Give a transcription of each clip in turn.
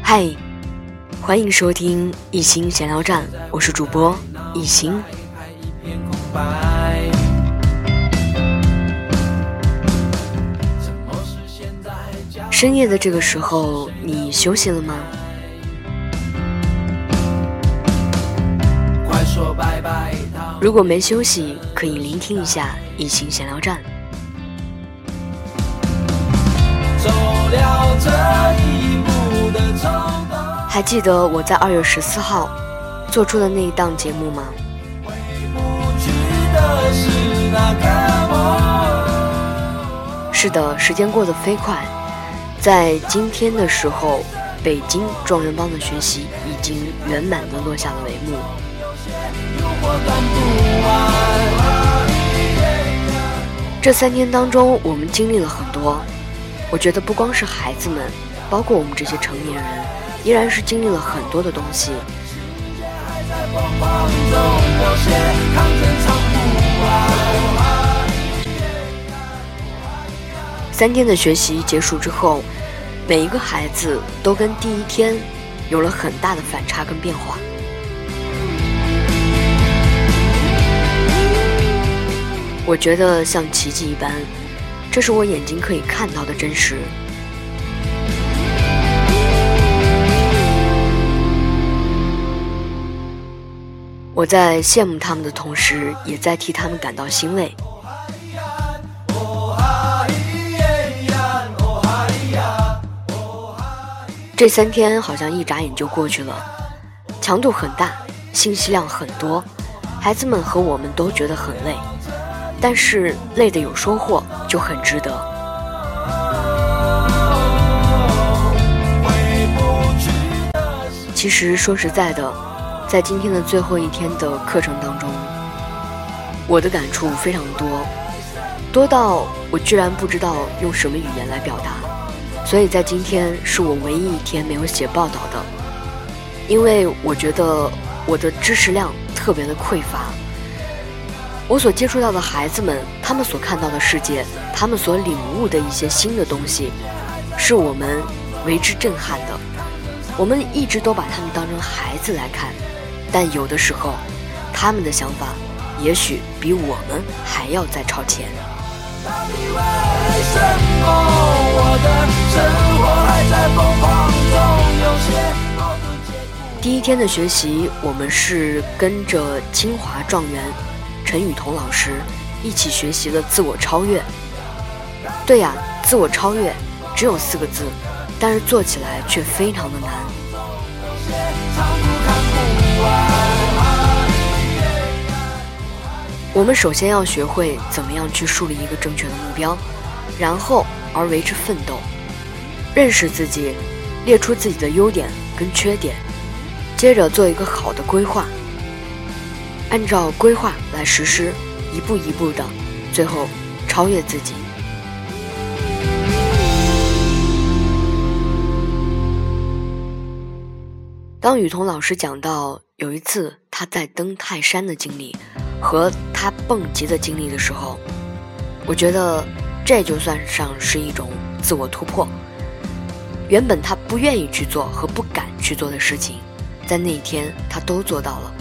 嗨，欢迎收听一心闲聊站，我是主播一心。深夜的这个时候，你休息了吗？如果没休息，可以聆听一下一心闲聊站。还记得我在二月十四号做出的那一档节目吗？是的，时间过得飞快。在今天的时候，北京状元帮的学习已经圆满的落下了帷幕。这三天当中，我们经历了很多。我觉得不光是孩子们，包括我们这些成年人，依然是经历了很多的东西。三天的学习结束之后，每一个孩子都跟第一天有了很大的反差跟变化。我觉得像奇迹一般，这是我眼睛可以看到的真实。我在羡慕他们的同时，也在替他们感到欣慰。这三天好像一眨眼就过去了，强度很大，信息量很多，孩子们和我们都觉得很累，但是累的有收获就很值得。其实说实在的，在今天的最后一天的课程当中，我的感触非常多，多到我居然不知道用什么语言来表达。所以在今天是我唯一一天没有写报道的，因为我觉得我的知识量特别的匮乏。我所接触到的孩子们，他们所看到的世界，他们所领悟的一些新的东西，是我们为之震撼的。我们一直都把他们当成孩子来看，但有的时候，他们的想法也许比我们还要再超前。第一天的学习，我们是跟着清华状元陈雨桐老师一起学习了自我超越。对呀，自我超越只有四个字，但是做起来却非常的难。我们首先要学会怎么样去树立一个正确的目标，然后而为之奋斗，认识自己，列出自己的优点跟缺点，接着做一个好的规划，按照规划来实施，一步一步的，最后超越自己。当雨桐老师讲到有一次他在登泰山的经历。和他蹦极的经历的时候，我觉得这就算上是一种自我突破。原本他不愿意去做和不敢去做的事情，在那一天他都做到了。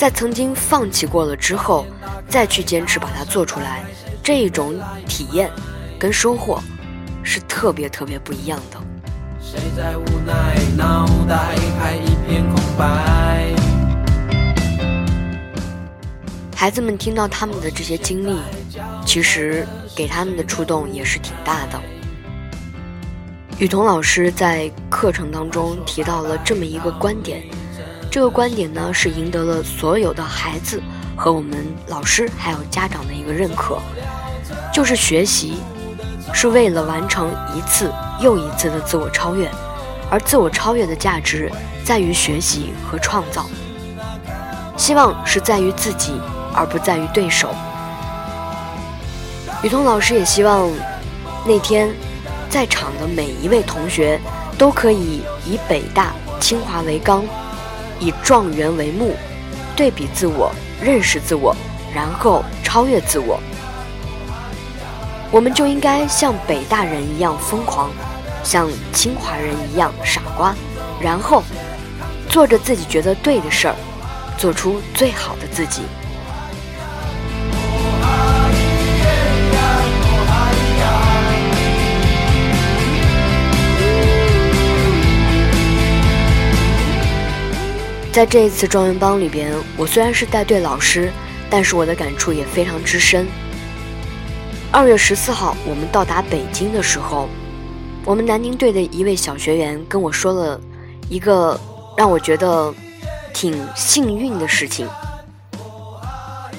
在曾经放弃过了之后，再去坚持把它做出来，这一种体验跟收获是特别特别不一样的。谁在无奈，脑袋还一片空白。孩子们听到他们的这些经历，其实给他们的触动也是挺大的。雨桐老师在课程当中提到了这么一个观点，这个观点呢是赢得了所有的孩子和我们老师还有家长的一个认可，就是学习是为了完成一次又一次的自我超越，而自我超越的价值在于学习和创造，希望是在于自己。而不在于对手。雨桐老师也希望那天在场的每一位同学都可以以北大、清华为纲，以状元为目，对比自我，认识自我，然后超越自我。我们就应该像北大人一样疯狂，像清华人一样傻瓜，然后做着自己觉得对的事儿，做出最好的自己。在这一次状元帮里边，我虽然是带队老师，但是我的感触也非常之深。二月十四号，我们到达北京的时候，我们南宁队的一位小学员跟我说了一个让我觉得挺幸运的事情。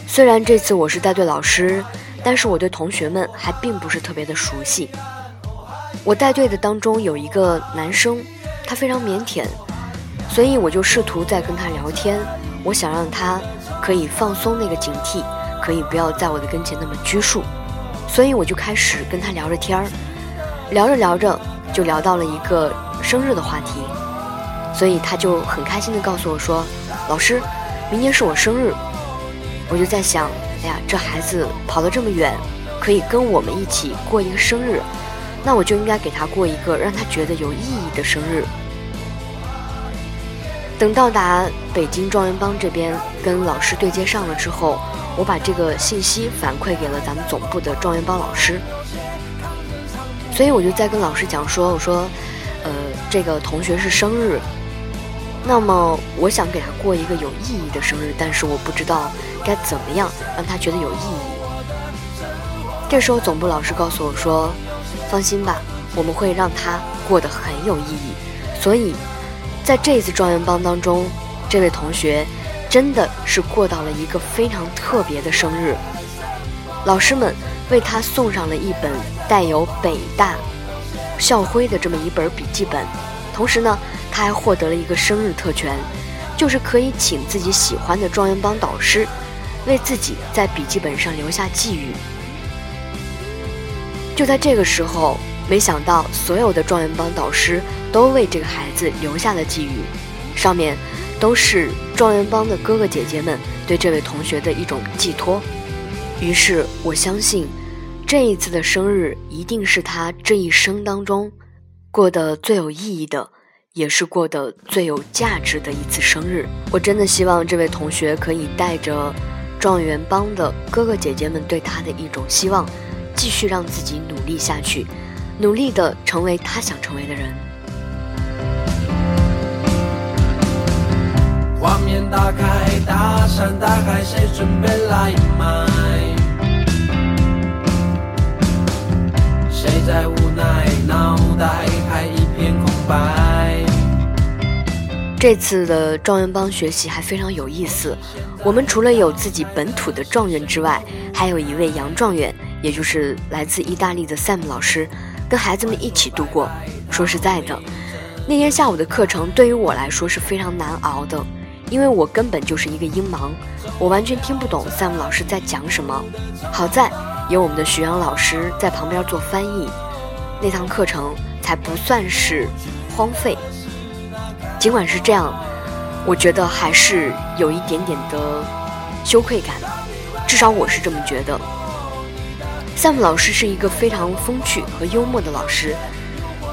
虽然这次我是带队老师，但是我对同学们还并不是特别的熟悉。我带队的当中有一个男生，他非常腼腆。所以我就试图在跟他聊天，我想让他可以放松那个警惕，可以不要在我的跟前那么拘束。所以我就开始跟他聊着天儿，聊着聊着就聊到了一个生日的话题，所以他就很开心的告诉我说：“老师，明年是我生日。”我就在想，哎呀，这孩子跑了这么远，可以跟我们一起过一个生日，那我就应该给他过一个让他觉得有意义的生日。等到达北京状元帮这边，跟老师对接上了之后，我把这个信息反馈给了咱们总部的状元帮老师。所以我就在跟老师讲说：“我说，呃，这个同学是生日，那么我想给他过一个有意义的生日，但是我不知道该怎么样让他觉得有意义。”这时候总部老师告诉我说：“放心吧，我们会让他过得很有意义。”所以。在这次状元帮当中，这位同学真的是过到了一个非常特别的生日。老师们为他送上了一本带有北大校徽的这么一本笔记本，同时呢，他还获得了一个生日特权，就是可以请自己喜欢的状元帮导师为自己在笔记本上留下寄语。就在这个时候。没想到，所有的状元帮导师都为这个孩子留下了寄语，上面都是状元帮的哥哥姐姐们对这位同学的一种寄托。于是，我相信这一次的生日一定是他这一生当中过得最有意义的，也是过得最有价值的一次生日。我真的希望这位同学可以带着状元帮的哥哥姐姐们对他的一种希望，继续让自己努力下去。努力的成为他想成为的人。画面打开，大山大海，谁准备来买？谁在无奈，脑袋还一片空白？这次的状元帮学习还非常有意思。我们除了有自己本土的状元之外，还有一位洋状元，也就是来自意大利的 Sam 老师。跟孩子们一起度过。说实在的，那天下午的课程对于我来说是非常难熬的，因为我根本就是一个音盲，我完全听不懂 Sam 老师在讲什么。好在有我们的徐阳老师在旁边做翻译，那堂课程才不算是荒废。尽管是这样，我觉得还是有一点点的羞愧感，至少我是这么觉得。Sam 老师是一个非常风趣和幽默的老师，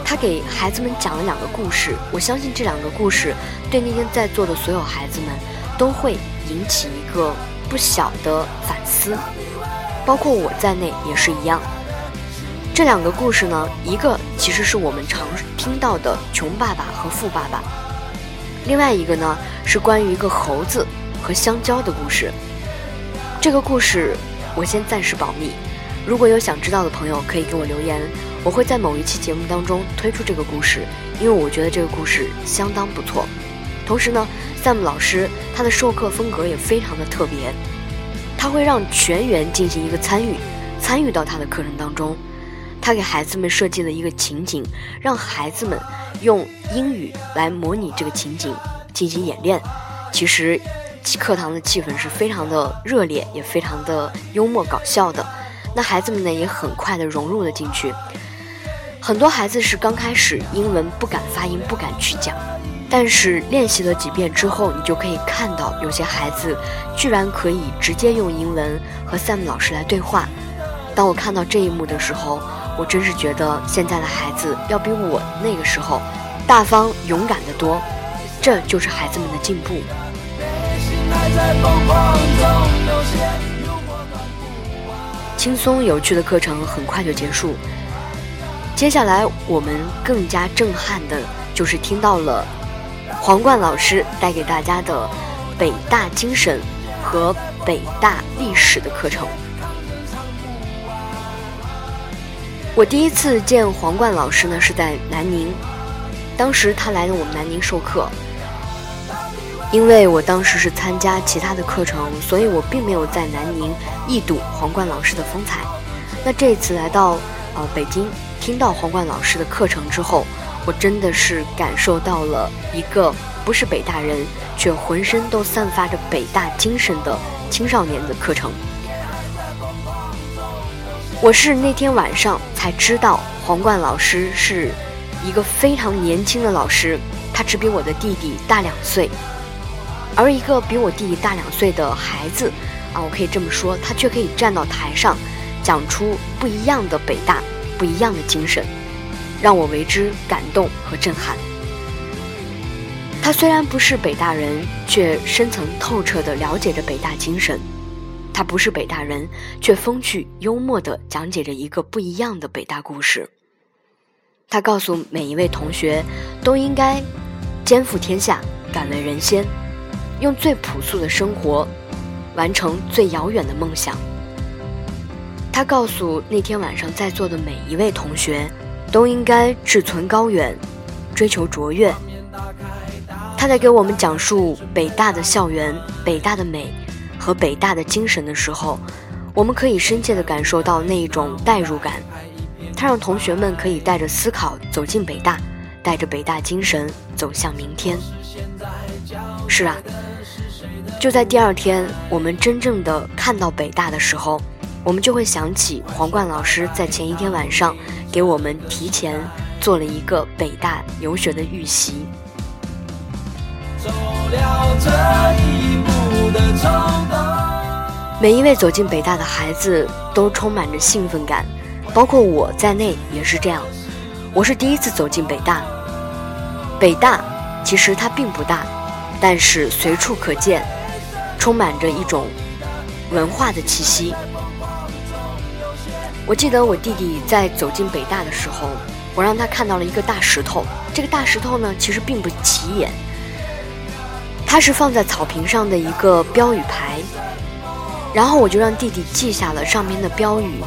他给孩子们讲了两个故事。我相信这两个故事对那天在座的所有孩子们都会引起一个不小的反思，包括我在内也是一样。这两个故事呢，一个其实是我们常听到的穷爸爸和富爸爸，另外一个呢是关于一个猴子和香蕉的故事。这个故事我先暂时保密。如果有想知道的朋友，可以给我留言，我会在某一期节目当中推出这个故事，因为我觉得这个故事相当不错。同时呢，Sam 老师他的授课风格也非常的特别，他会让全员进行一个参与，参与到他的课程当中。他给孩子们设计了一个情景，让孩子们用英语来模拟这个情景进行演练。其实，课堂的气氛是非常的热烈，也非常的幽默搞笑的。那孩子们呢，也很快的融入了进去。很多孩子是刚开始英文不敢发音，不敢去讲，但是练习了几遍之后，你就可以看到有些孩子居然可以直接用英文和 Sam 老师来对话。当我看到这一幕的时候，我真是觉得现在的孩子要比我那个时候大方勇敢得多，这就是孩子们的进步。轻松有趣的课程很快就结束，接下来我们更加震撼的就是听到了皇冠老师带给大家的北大精神和北大历史的课程。我第一次见皇冠老师呢，是在南宁，当时他来了我们南宁授课。因为我当时是参加其他的课程，所以我并没有在南宁一睹皇冠老师的风采。那这次来到呃北京，听到皇冠老师的课程之后，我真的是感受到了一个不是北大人，却浑身都散发着北大精神的青少年的课程。我是那天晚上才知道，皇冠老师是一个非常年轻的老师，他只比我的弟弟大两岁，而一个比我弟弟大两岁的孩子，啊，我可以这么说，他却可以站到台上，讲出不一样的北大，不一样的精神，让我为之感动和震撼。他虽然不是北大人，却深层透彻地了解着北大精神。他不是北大人，却风趣幽默地讲解着一个不一样的北大故事。他告诉每一位同学，都应该肩负天下，敢为人先，用最朴素的生活完成最遥远的梦想。他告诉那天晚上在座的每一位同学，都应该志存高远，追求卓越。他在给我们讲述北大的校园，北大的美。和北大的精神的时候，我们可以深切地感受到那一种代入感。他让同学们可以带着思考走进北大，带着北大精神走向明天。是啊，就在第二天，我们真正的看到北大的时候，我们就会想起皇冠老师在前一天晚上给我们提前做了一个北大游学的预习。走每一位走进北大的孩子都充满着兴奋感，包括我在内也是这样。我是第一次走进北大，北大其实它并不大，但是随处可见，充满着一种文化的气息。我记得我弟弟在走进北大的时候，我让他看到了一个大石头。这个大石头呢，其实并不起眼，它是放在草坪上的一个标语牌。然后我就让弟弟记下了上面的标语。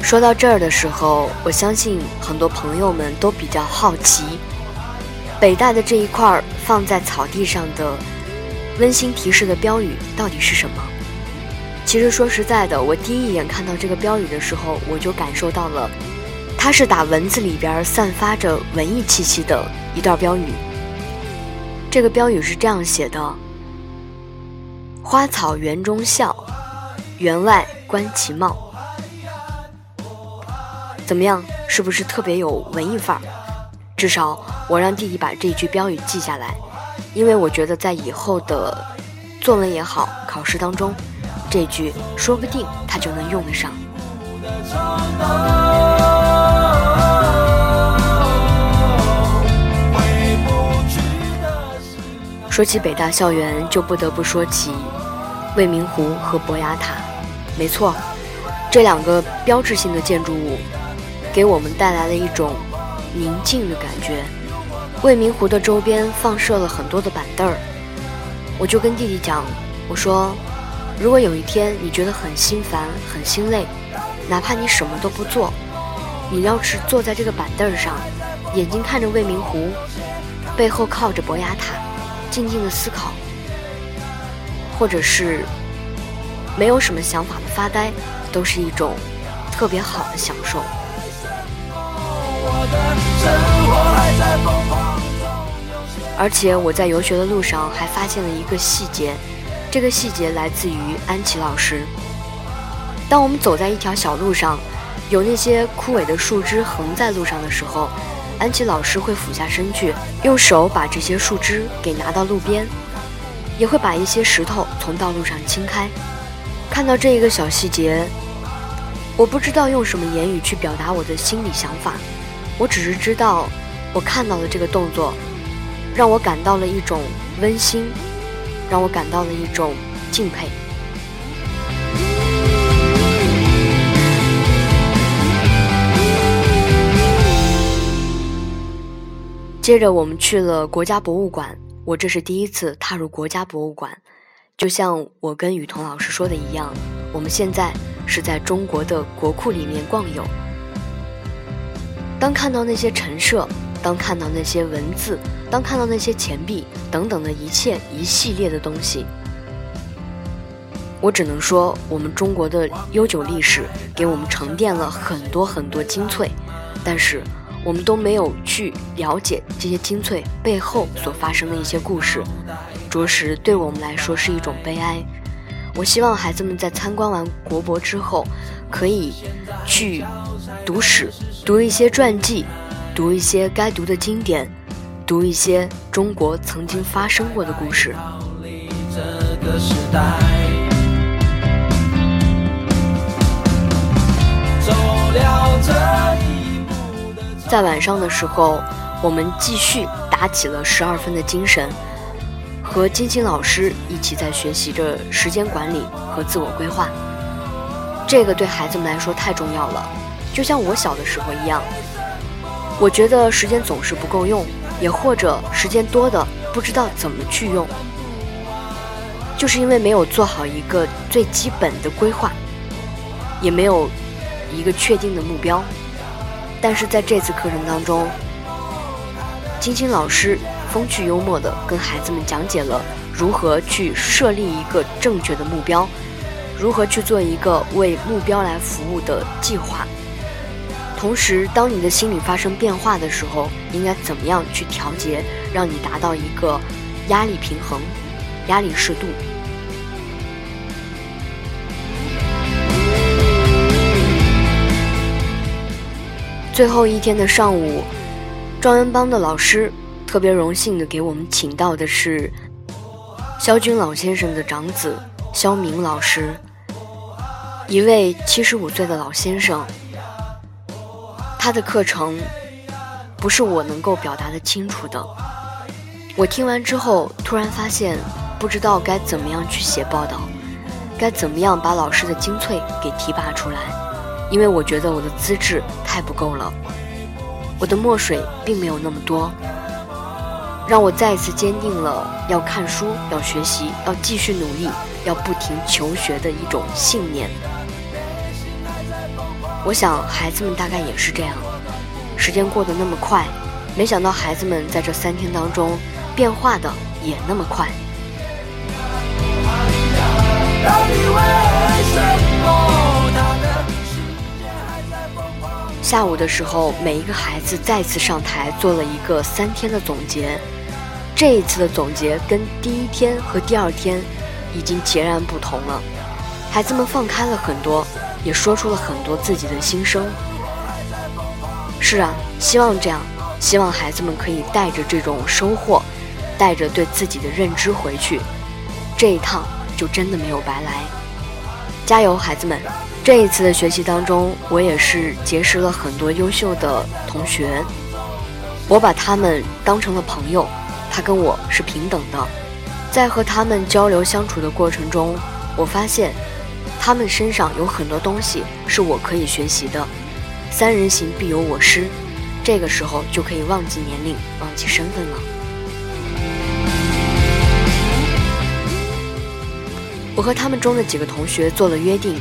说到这儿的时候，我相信很多朋友们都比较好奇，北大的这一块放在草地上的温馨提示的标语到底是什么？其实说实在的，我第一眼看到这个标语的时候，我就感受到了，它是打文字里边散发着文艺气息的一段标语。这个标语是这样写的：“花草园中笑，园外观其貌。”怎么样？是不是特别有文艺范儿？至少我让弟弟把这句标语记下来，因为我觉得在以后的作文也好，考试当中，这句说不定他就能用得上。说起北大校园，就不得不说起未名湖和博雅塔。没错，这两个标志性的建筑物给我们带来了一种宁静的感觉。未名湖的周边放设了很多的板凳儿，我就跟弟弟讲，我说，如果有一天你觉得很心烦、很心累，哪怕你什么都不做，你要是坐在这个板凳上，眼睛看着未名湖，背后靠着博雅塔。静静的思考，或者是没有什么想法的发呆，都是一种特别好的享受。而且我在游学的路上还发现了一个细节，这个细节来自于安琪老师。当我们走在一条小路上，有那些枯萎的树枝横在路上的时候。安琪老师会俯下身去，用手把这些树枝给拿到路边，也会把一些石头从道路上清开。看到这一个小细节，我不知道用什么言语去表达我的心理想法，我只是知道，我看到了这个动作，让我感到了一种温馨，让我感到了一种敬佩。接着我们去了国家博物馆，我这是第一次踏入国家博物馆。就像我跟雨桐老师说的一样，我们现在是在中国的国库里面逛游。当看到那些陈设，当看到那些文字，当看到那些钱币等等的一切一系列的东西，我只能说，我们中国的悠久历史给我们沉淀了很多很多精粹，但是。我们都没有去了解这些精粹背后所发生的一些故事，着实对我们来说是一种悲哀。我希望孩子们在参观完国博之后，可以去读史，读一些传记，读一些该读的经典，读一些中国曾经发生过的故事。在晚上的时候，我们继续打起了十二分的精神，和金星老师一起在学习着时间管理和自我规划。这个对孩子们来说太重要了，就像我小的时候一样。我觉得时间总是不够用，也或者时间多的不知道怎么去用，就是因为没有做好一个最基本的规划，也没有一个确定的目标。但是在这次课程当中，金星老师风趣幽默地跟孩子们讲解了如何去设立一个正确的目标，如何去做一个为目标来服务的计划。同时，当你的心理发生变化的时候，应该怎么样去调节，让你达到一个压力平衡、压力适度。最后一天的上午，状元帮的老师特别荣幸的给我们请到的是肖军老先生的长子肖明老师，一位七十五岁的老先生。他的课程不是我能够表达的清楚的。我听完之后，突然发现不知道该怎么样去写报道，该怎么样把老师的精粹给提拔出来。因为我觉得我的资质太不够了，我的墨水并没有那么多，让我再次坚定了要看书、要学习、要继续努力、要不停求学的一种信念。我想孩子们大概也是这样，时间过得那么快，没想到孩子们在这三天当中变化的也那么快。下午的时候，每一个孩子再次上台做了一个三天的总结。这一次的总结跟第一天和第二天已经截然不同了。孩子们放开了很多，也说出了很多自己的心声。是啊，希望这样，希望孩子们可以带着这种收获，带着对自己的认知回去，这一趟就真的没有白来。加油，孩子们！这一次的学习当中，我也是结识了很多优秀的同学，我把他们当成了朋友，他跟我是平等的。在和他们交流相处的过程中，我发现他们身上有很多东西是我可以学习的。三人行必有我师，这个时候就可以忘记年龄，忘记身份了。我和他们中的几个同学做了约定。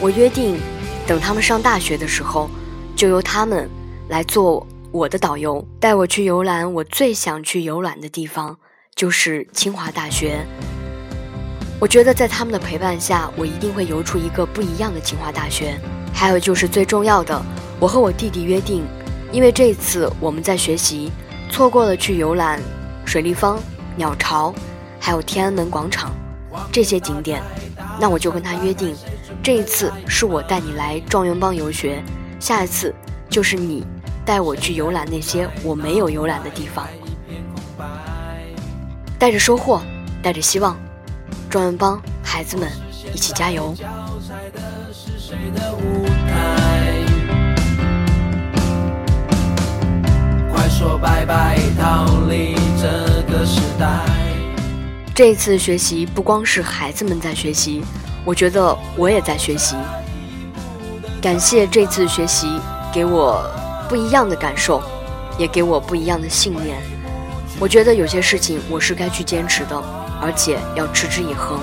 我约定，等他们上大学的时候，就由他们来做我我的导游，带我去游览我最想去游览的地方，就是清华大学。我觉得在他们的陪伴下，我一定会游出一个不一样的清华大学。还有就是最重要的，我和我弟弟约定，因为这次我们在学习，错过了去游览水立方、鸟巢，还有天安门广场这些景点，那我就跟他约定。这一次是我带你来状元帮游学，下一次就是你带我去游览那些我没有游览的地方，带着收获，带着希望，壮阳帮孩子们一起加油。快说拜拜，逃离这个时代。这一次学习不光是孩子们在学习，我觉得我也在学习。感谢这次学习给我不一样的感受，也给我不一样的信念。我觉得有些事情我是该去坚持的，而且要持之以恒。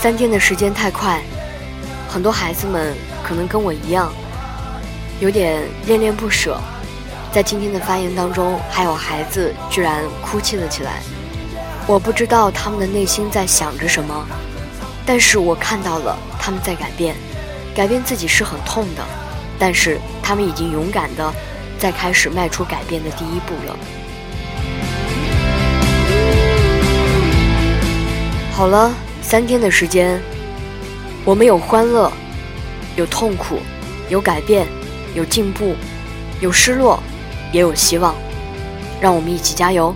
三天的时间太快，很多孩子们可能跟我一样，有点恋恋不舍。在今天的发言当中，还有孩子居然哭泣了起来。我不知道他们的内心在想着什么，但是我看到了他们在改变。改变自己是很痛的，但是他们已经勇敢的在开始迈出改变的第一步了。好了，三天的时间，我们有欢乐，有痛苦，有改变，有进步，有失落，也有希望。让我们一起加油！